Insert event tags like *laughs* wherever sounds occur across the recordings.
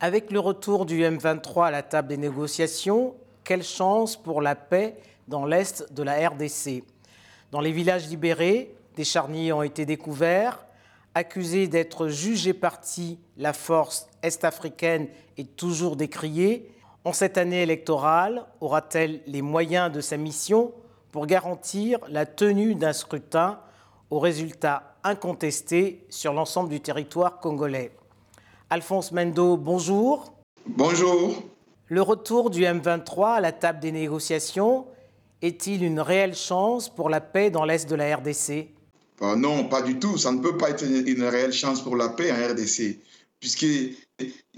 Avec le retour du M23 à la table des négociations, quelle chance pour la paix dans l'est de la RDC Dans les villages libérés, des charniers ont été découverts. Accusée d'être jugée partie, la force est-africaine est toujours décriée. En cette année électorale, aura-t-elle les moyens de sa mission pour garantir la tenue d'un scrutin aux résultats incontestés sur l'ensemble du territoire congolais? Alphonse Mendo, bonjour. Bonjour. Le retour du M23 à la table des négociations est-il une réelle chance pour la paix dans l'Est de la RDC euh, Non, pas du tout. Ça ne peut pas être une, réelle chance pour la paix en RDC, puisque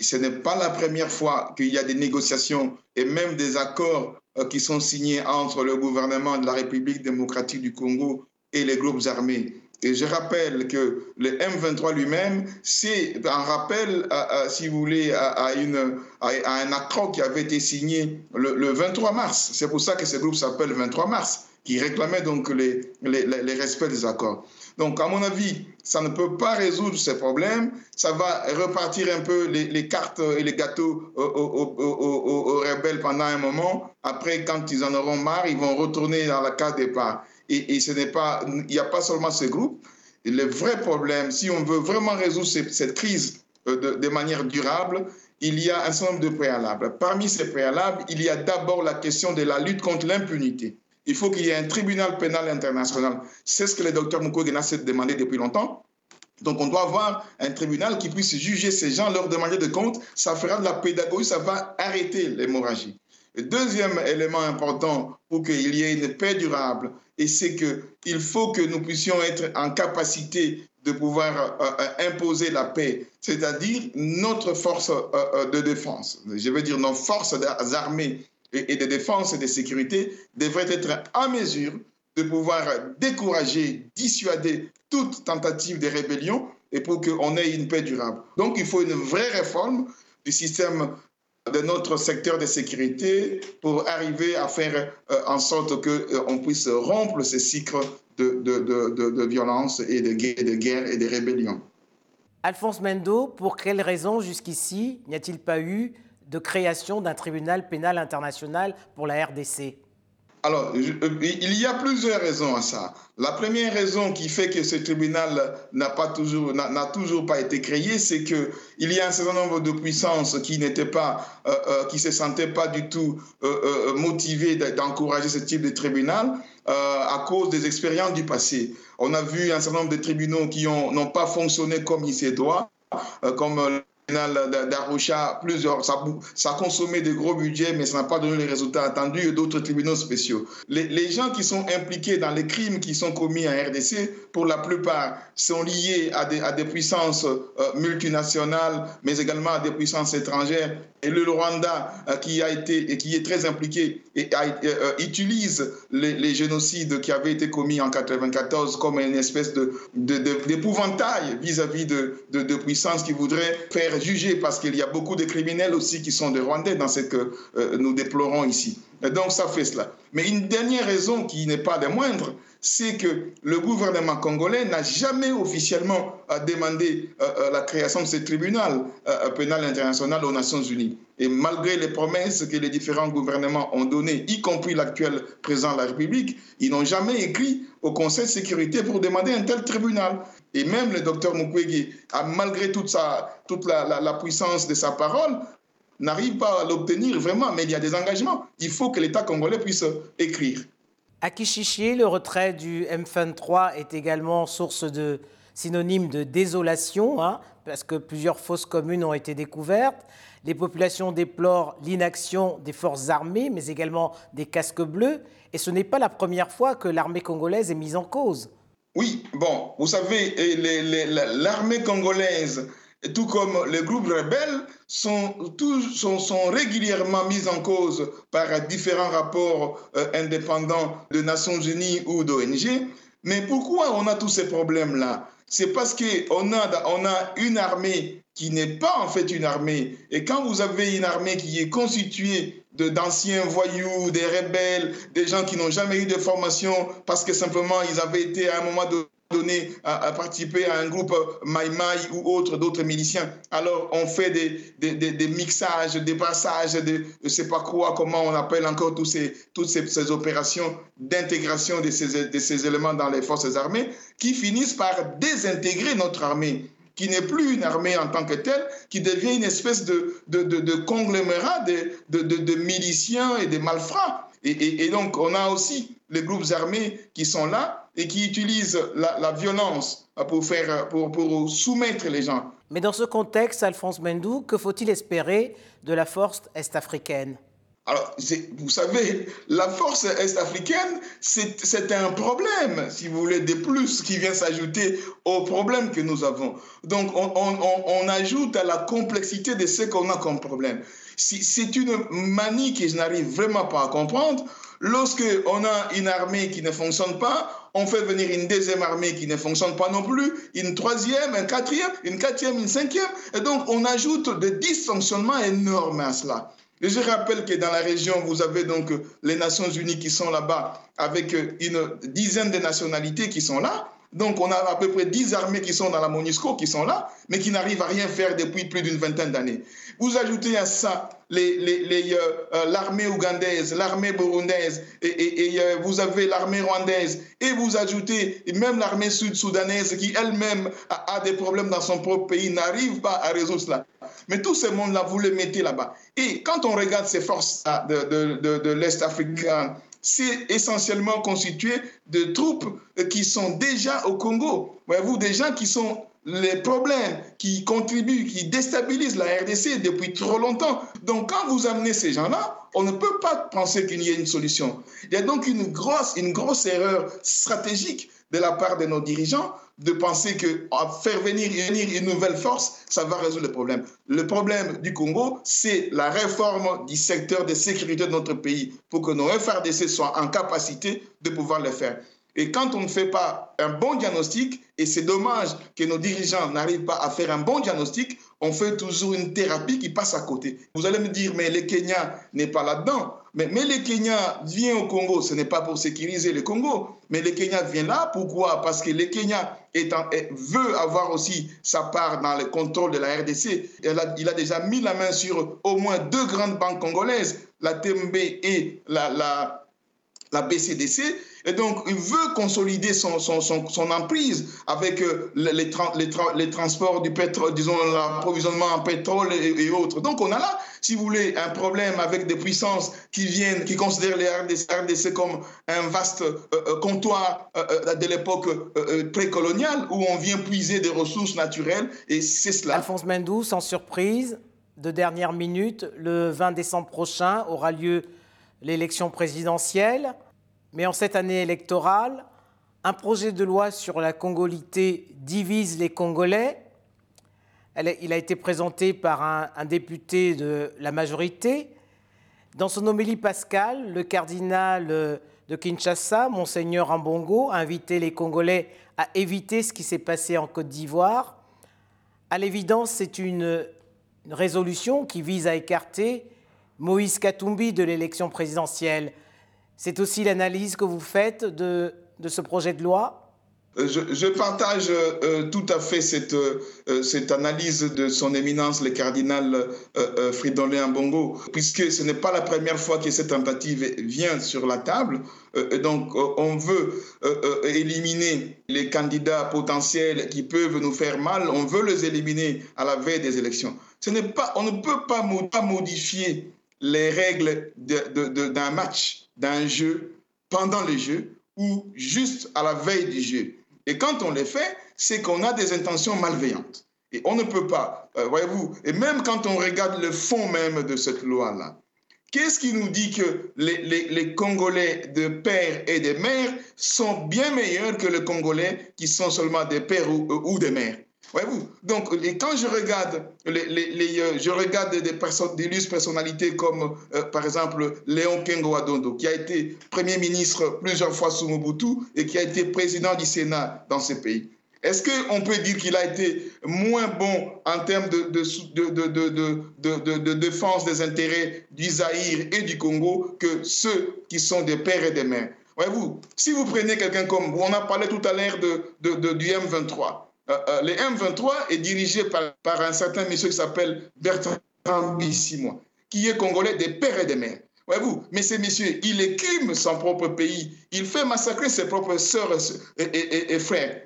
ce n'est pas la première fois qu'il y a des négociations et même des accords euh, qui sont signés entre le gouvernement de la République démocratique du Congo et les groupes armés. Et je rappelle que le M23 lui-même, c'est un rappel, si vous voulez, à, un accord qui avait été signé le, 23 mars. C'est pour ça que ce groupe s'appelle 23 mars, qui réclamait donc les, les, respects des accords. Donc, à mon avis, ça ne peut pas résoudre ces problèmes. Ça va repartir un peu les, cartes et les gâteaux aux, rebelles pendant un moment. Après, quand ils en auront marre, ils vont retourner dans la case départ. Et, ce n'est pas, il n'y a pas seulement ce groupe. Le vrai problème, si on veut vraiment résoudre cette, crise euh, de, manière durable, il y a un certain nombre de préalables. Parmi ces préalables, il y a d'abord la question de la lutte contre l'impunité. Il faut qu'il y ait un tribunal pénal international. C'est ce que le docteur Mukwege a demandé depuis longtemps. Donc, on doit avoir un tribunal qui puisse juger ces gens, leur demander de compte. Ça fera de la pédagogie, ça va arrêter l'hémorragie. Deuxième élément important pour qu'il y ait une paix durable, et c'est qu'il faut que nous puissions être en capacité de pouvoir euh, euh, imposer la paix, c'est-à-dire notre force euh, de défense, je veux dire nos forces armées et de défense et de sécurité devraient être en mesure de pouvoir décourager, dissuader toute tentative de rébellion et pour qu'on ait une paix durable. Donc il faut une vraie réforme du système de notre secteur de sécurité pour arriver à faire euh, en sorte qu'on euh, puisse rompre ce cycle de, violence et de de guerre et de rébellion. Alphonse Mendo, pour quelles raisons jusqu'ici n'y a-t-il pas eu de création d'un tribunal pénal international pour la RDC alors, euh, il y a plusieurs raisons à ça. La première raison qui fait que ce tribunal n'a pas toujours, n'a toujours pas été créé, c'est que il y a un certain nombre de puissances qui n'étaient pas, euh, euh, qui se sentaient pas du tout motivées d'encourager ce type de tribunal à cause des expériences du passé. On a vu un certain nombre de tribunaux qui n'ont pas fonctionné comme il se doit, comme d'Arusha, plusieurs, ça, ça, a consommé de gros budgets, mais ça n'a pas donné les résultats attendus et d'autres tribunaux spéciaux. Les, les, gens qui sont impliqués dans les crimes qui sont commis en RDC, pour la plupart, sont liés à des, à des puissances euh, multinationales, mais également à des puissances étrangères. Et le Rwanda, euh, qui a été et qui est très impliqué, et euh, utilise les, les, génocides qui avaient été commis en 94 comme une espèce de, d'épouvantail vis-à-vis de, de, de puissances qui voudraient faire juger parce qu'il y a beaucoup de criminels aussi qui sont des Rwandais dans ce que euh, nous déplorons ici. Donc ça fait cela. Mais une dernière raison qui n'est pas des moindres, c'est que le gouvernement congolais n'a jamais officiellement euh, demandé euh, la création de ce tribunal pénal international aux Nations Unies. Et malgré les promesses que les différents gouvernements ont données, y compris l'actuel président de la République, ils n'ont jamais écrit au Conseil de sécurité pour demander un tel tribunal. Et même le docteur Mukwege, malgré toute, sa, toute la, puissance de sa parole, n'arrive pas à l'obtenir vraiment, mais il y a des engagements. Il faut que l'État congolais puisse écrire. À Kichichi, le retrait du M23 est également source de synonyme de désolation, hein, parce que plusieurs fosses communes ont été découvertes. Les populations déplorent l'inaction des forces armées, mais également des casques bleus. Et ce n'est pas la première fois que l'armée congolaise est mise en cause. Oui, bon, vous savez, l'armée congolaise, tout comme les groupes rebelles, sont, sont, régulièrement mis en cause par différents rapports euh, indépendants de Nations Unies ou d'ONG. Mais pourquoi on a tous ces problèmes-là? C'est parce qu'on a, on a une armée qui n'est pas en fait une armée. Et quand vous avez une armée qui est constituée d'anciens voyous, des rebelles, des gens qui n'ont jamais eu de formation parce que simplement ils avaient été à un moment donné à, participer à un groupe Maïmaï ou autre, d'autres miliciens. Alors, on fait des, des, des, mixages, des passages, de je sais pas quoi, comment on appelle encore tous ces, toutes ces, ces opérations d'intégration de ces, de ces éléments dans les forces armées qui finissent par désintégrer notre armée qui n'est plus une armée en tant que telle, qui devient une espèce de, de, de, conglomérat de, de, miliciens et de malfrats. Et, donc, on a aussi les groupes armés qui sont là et qui utilisent la, la violence pour, faire, pour, pour soumettre les gens. Mais dans ce contexte, Alphonse Mendou, que faut-il espérer de la force est-africaine? Alors, vous savez, la force est-africaine, c'est un problème, si vous voulez, de plus qui vient s'ajouter au problème que nous avons. Donc, on, ajoute à la complexité de ce qu'on a comme problème. C'est une manie que je n'arrive vraiment pas à comprendre. Lorsque on a une armée qui ne fonctionne pas, on fait venir une deuxième armée qui ne fonctionne pas non plus, une troisième, une quatrième, une quatrième, une cinquième. Et donc, on ajoute des dysfonctionnements énormes à cela. Je rappelle que dans la région, vous avez donc les Nations Unies qui sont là-bas avec une dizaine de nationalités qui sont là. Donc, on a à peu près 10 armées qui sont dans la MONUSCO, qui sont là, mais qui n'arrivent à rien faire depuis plus d'une vingtaine d'années. Vous ajoutez à ça euh, euh, l'armée ougandaise, l'armée burundaise, et, euh, vous avez l'armée rwandaise, et vous ajoutez même l'armée sud-soudanaise qui elle-même a, des problèmes dans son propre pays, n'arrive pas à résoudre cela. Mais tout ce monde-là, vous le mettez là-bas. Et quand on regarde ces forces de l'Est africain, c'est essentiellement constitué de troupes qui sont déjà au Congo. Voyez-vous, des gens qui sont les problèmes qui contribuent, qui déstabilisent la RDC depuis trop longtemps. Donc, quand vous amenez ces gens-là, on ne peut pas penser qu'il y ait une solution. Il y a donc une grosse, une grosse erreur stratégique de la part de nos dirigeants de penser que faire venir une nouvelle force, ça va résoudre le problème. Le problème du Congo, c'est la réforme du secteur de sécurité de notre pays pour que nos FRDC soient en capacité de pouvoir le faire. Et quand on ne fait pas un bon diagnostic, et c'est dommage que nos dirigeants n'arrivent pas à faire un bon diagnostic, on fait toujours une thérapie qui passe à côté. Vous allez me dire, mais le Kenya n'est pas là-dedans. Mais, le Kenya vient au Congo, ce n'est pas pour sécuriser le Congo, mais le Kenya vient là. Pourquoi? Parce que le Kenya veut avoir aussi sa part dans le contrôle de la RDC. il a déjà mis la main sur au moins deux grandes banques congolaises, la TMB et la, la BCDC. Et donc, il veut consolider son, son, son, emprise avec euh, les, les, les, transports du pétrole, disons, l'approvisionnement en pétrole et, autres. Donc, on a là, si vous voulez, un problème avec des puissances qui viennent, qui considèrent les RDC, comme un vaste euh, euh, comptoir de l'époque précoloniale où on vient puiser des ressources naturelles et c'est cela. Alphonse Mendou, sans surprise, de dernière minute, le 20 décembre prochain aura lieu l'élection présidentielle. Mais en cette année électorale, un projet de loi sur la congolité divise les Congolais. il a été présenté par un, député de la majorité. Dans son homélie pascal, le cardinal de Kinshasa, Monseigneur Ambongo, a invité les Congolais à éviter ce qui s'est passé en Côte d'Ivoire. À l'évidence, c'est une résolution qui vise à écarter Moïse Katumbi de l'élection présidentielle. C'est aussi l'analyse que vous faites de, de ce projet de loi? Euh, je, partage euh, tout à fait cette, euh, cette analyse de son éminence, le cardinal euh, Fridolin Mbongo, puisque ce n'est pas la première fois que cette tentative vient sur la table. donc, on veut éliminer les candidats potentiels qui peuvent nous faire mal, on veut les éliminer à la veille des élections. Ce pas, on ne peut pas modifier les règles d'un match d'un jeu pendant le jeu ou juste à la veille du jeu. Et quand on les fait, c'est qu'on a des intentions malveillantes. Et on ne peut pas, euh, voyez-vous, et même quand on regarde le fond même de cette loi-là, qu'est-ce qui nous dit que les, Congolais de père et de mère sont bien meilleurs que les Congolais qui sont seulement des pères ou, ou des mères? Voyez-vous Donc, quand je regarde, les, euh, je regarde des personnes, personnalités comme, euh, par exemple, Léon Kengo Adondo, qui a été Premier ministre plusieurs fois sous Mobutu et qui a été président du Sénat dans ce pays. Est-ce qu'on peut dire qu'il a été moins bon en termes de, de, de, défense des intérêts du Zaïre et du Congo que ceux qui sont des pères et des mères? Voyez-vous, si vous prenez quelqu'un comme, on a parlé tout à l'heure de, de, du M23. Euh, euh, le M23 est dirigé par, un certain monsieur qui s'appelle Bertrand Bissimo, qui est congolais des pères et des mères. Voyez-vous, mais ce monsieur, il écrime son propre pays, il fait massacrer ses propres sœurs et, frères.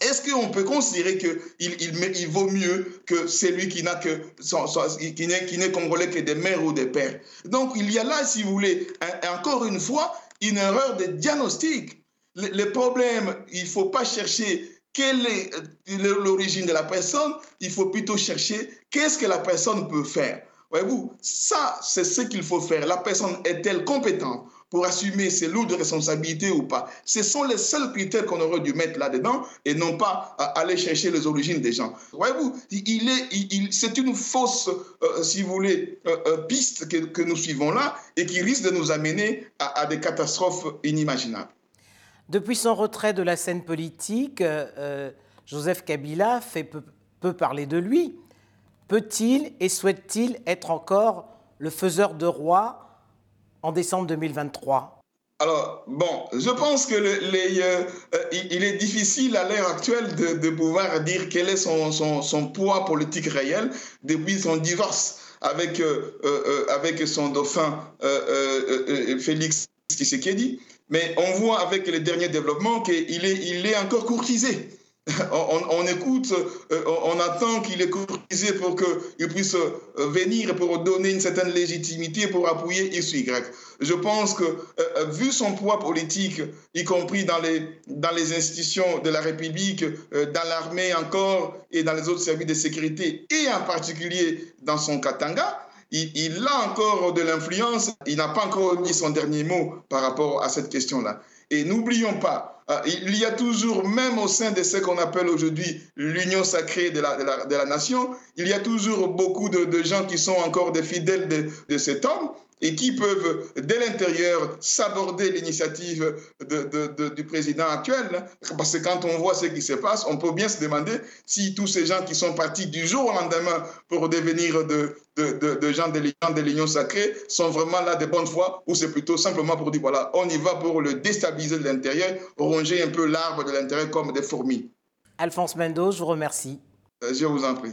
Est-ce qu'on peut considérer qu'il il, vaut mieux que celui qui n'est congolais que des mères ou des pères? Donc il y a là, si vous voulez, encore une fois, une erreur de diagnostic. Le, problème, il ne faut pas chercher quelle est euh, l'origine de la personne, il faut plutôt chercher qu'est-ce que la personne peut faire. Voyez-vous, ça, c'est ce qu'il faut faire. La personne est-elle compétente pour assumer ses lourdes responsabilités ou pas? Ce sont les seuls critères qu'on aurait dû mettre là-dedans et non pas aller chercher les origines des gens. Voyez-vous, c'est une fausse, euh, si vous voulez, euh, euh, piste que, nous suivons là et qui risque de nous amener à des catastrophes inimaginables. Depuis son retrait de la scène politique, Joseph Kabila fait peu, parler de lui. Peut-il et souhaite-t-il être encore le faiseur de roi en décembre 2023 alors, bon, je pense que euh, euh, il est difficile à l'heure actuelle de, pouvoir dire quel est son, poids politique réel depuis son divorce avec, euh, avec son dauphin Félix Tshisekedi. Mais on voit avec les derniers développements qu'il est, encore courtisé. *laughs* on, écoute, euh, on, attend qu'il est courtisé pour qu'il puisse euh, venir pour donner une certaine légitimité pour appuyer X Y. Je pense que, euh, vu son poids politique, y compris dans les, dans les institutions de la République, dans l'armée encore et dans les autres services de sécurité, et en particulier dans son Katanga, il, a encore de l'influence. Il n'a pas encore dit son dernier mot par rapport à cette question-là. Et n'oublions pas, euh, il y a toujours, même au sein de ce qu'on appelle aujourd'hui l'union sacrée de la, nation, il y a toujours beaucoup de, gens qui sont encore des fidèles de cet homme et qui peuvent, dès l'intérieur, s'aborder l'initiative de, du président actuel. Parce que quand on voit ce qui se passe, on peut bien se demander si tous ces gens qui sont partis du jour au lendemain pour devenir de, gens de l'Union sacrée sont vraiment là de bonne foi ou c'est plutôt simplement pour dire, voilà, on y va pour le déstabiliser de l'intérieur, ronger un peu l'arbre de l'intérieur comme des fourmis. Alphonse Mendoz, je vous remercie. Euh, je vous en prie.